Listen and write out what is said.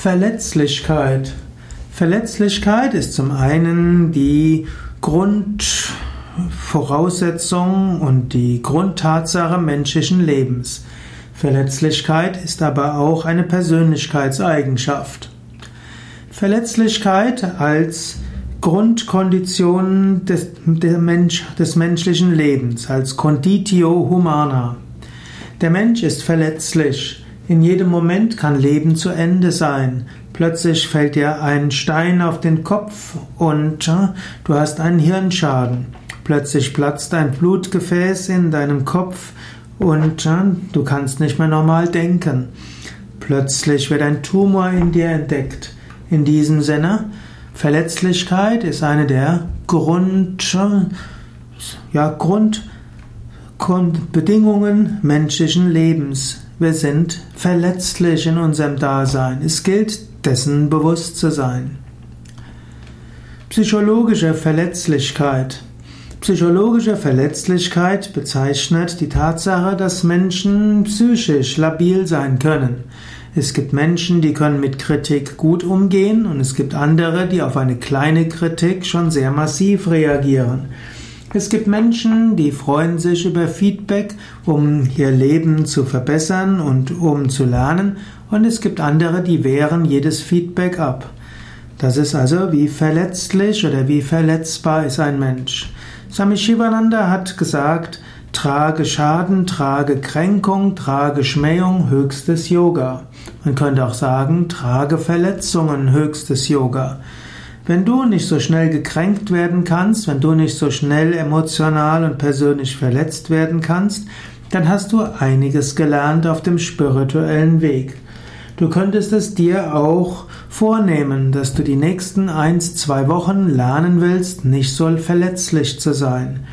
Verletzlichkeit. Verletzlichkeit ist zum einen die Grundvoraussetzung und die Grundtatsache menschlichen Lebens. Verletzlichkeit ist aber auch eine Persönlichkeitseigenschaft. Verletzlichkeit als Grundkondition des, Mensch, des menschlichen Lebens, als Conditio humana. Der Mensch ist verletzlich. In jedem Moment kann Leben zu Ende sein. Plötzlich fällt dir ein Stein auf den Kopf und äh, du hast einen Hirnschaden. Plötzlich platzt ein Blutgefäß in deinem Kopf und äh, du kannst nicht mehr normal denken. Plötzlich wird ein Tumor in dir entdeckt. In diesem Sinne, Verletzlichkeit ist eine der Grund, ja, Grundbedingungen menschlichen Lebens. Wir sind verletzlich in unserem Dasein. Es gilt, dessen bewusst zu sein. Psychologische Verletzlichkeit. Psychologische Verletzlichkeit bezeichnet die Tatsache, dass Menschen psychisch labil sein können. Es gibt Menschen, die können mit Kritik gut umgehen und es gibt andere, die auf eine kleine Kritik schon sehr massiv reagieren. Es gibt Menschen, die freuen sich über Feedback, um ihr Leben zu verbessern und um zu lernen, und es gibt andere, die wehren jedes Feedback ab. Das ist also, wie verletzlich oder wie verletzbar ist ein Mensch. Swami Shivananda hat gesagt, trage Schaden, trage Kränkung, trage Schmähung, höchstes Yoga. Man könnte auch sagen, trage Verletzungen, höchstes Yoga. Wenn du nicht so schnell gekränkt werden kannst, wenn du nicht so schnell emotional und persönlich verletzt werden kannst, dann hast du einiges gelernt auf dem spirituellen Weg. Du könntest es dir auch vornehmen, dass du die nächsten eins, zwei Wochen lernen willst, nicht so verletzlich zu sein.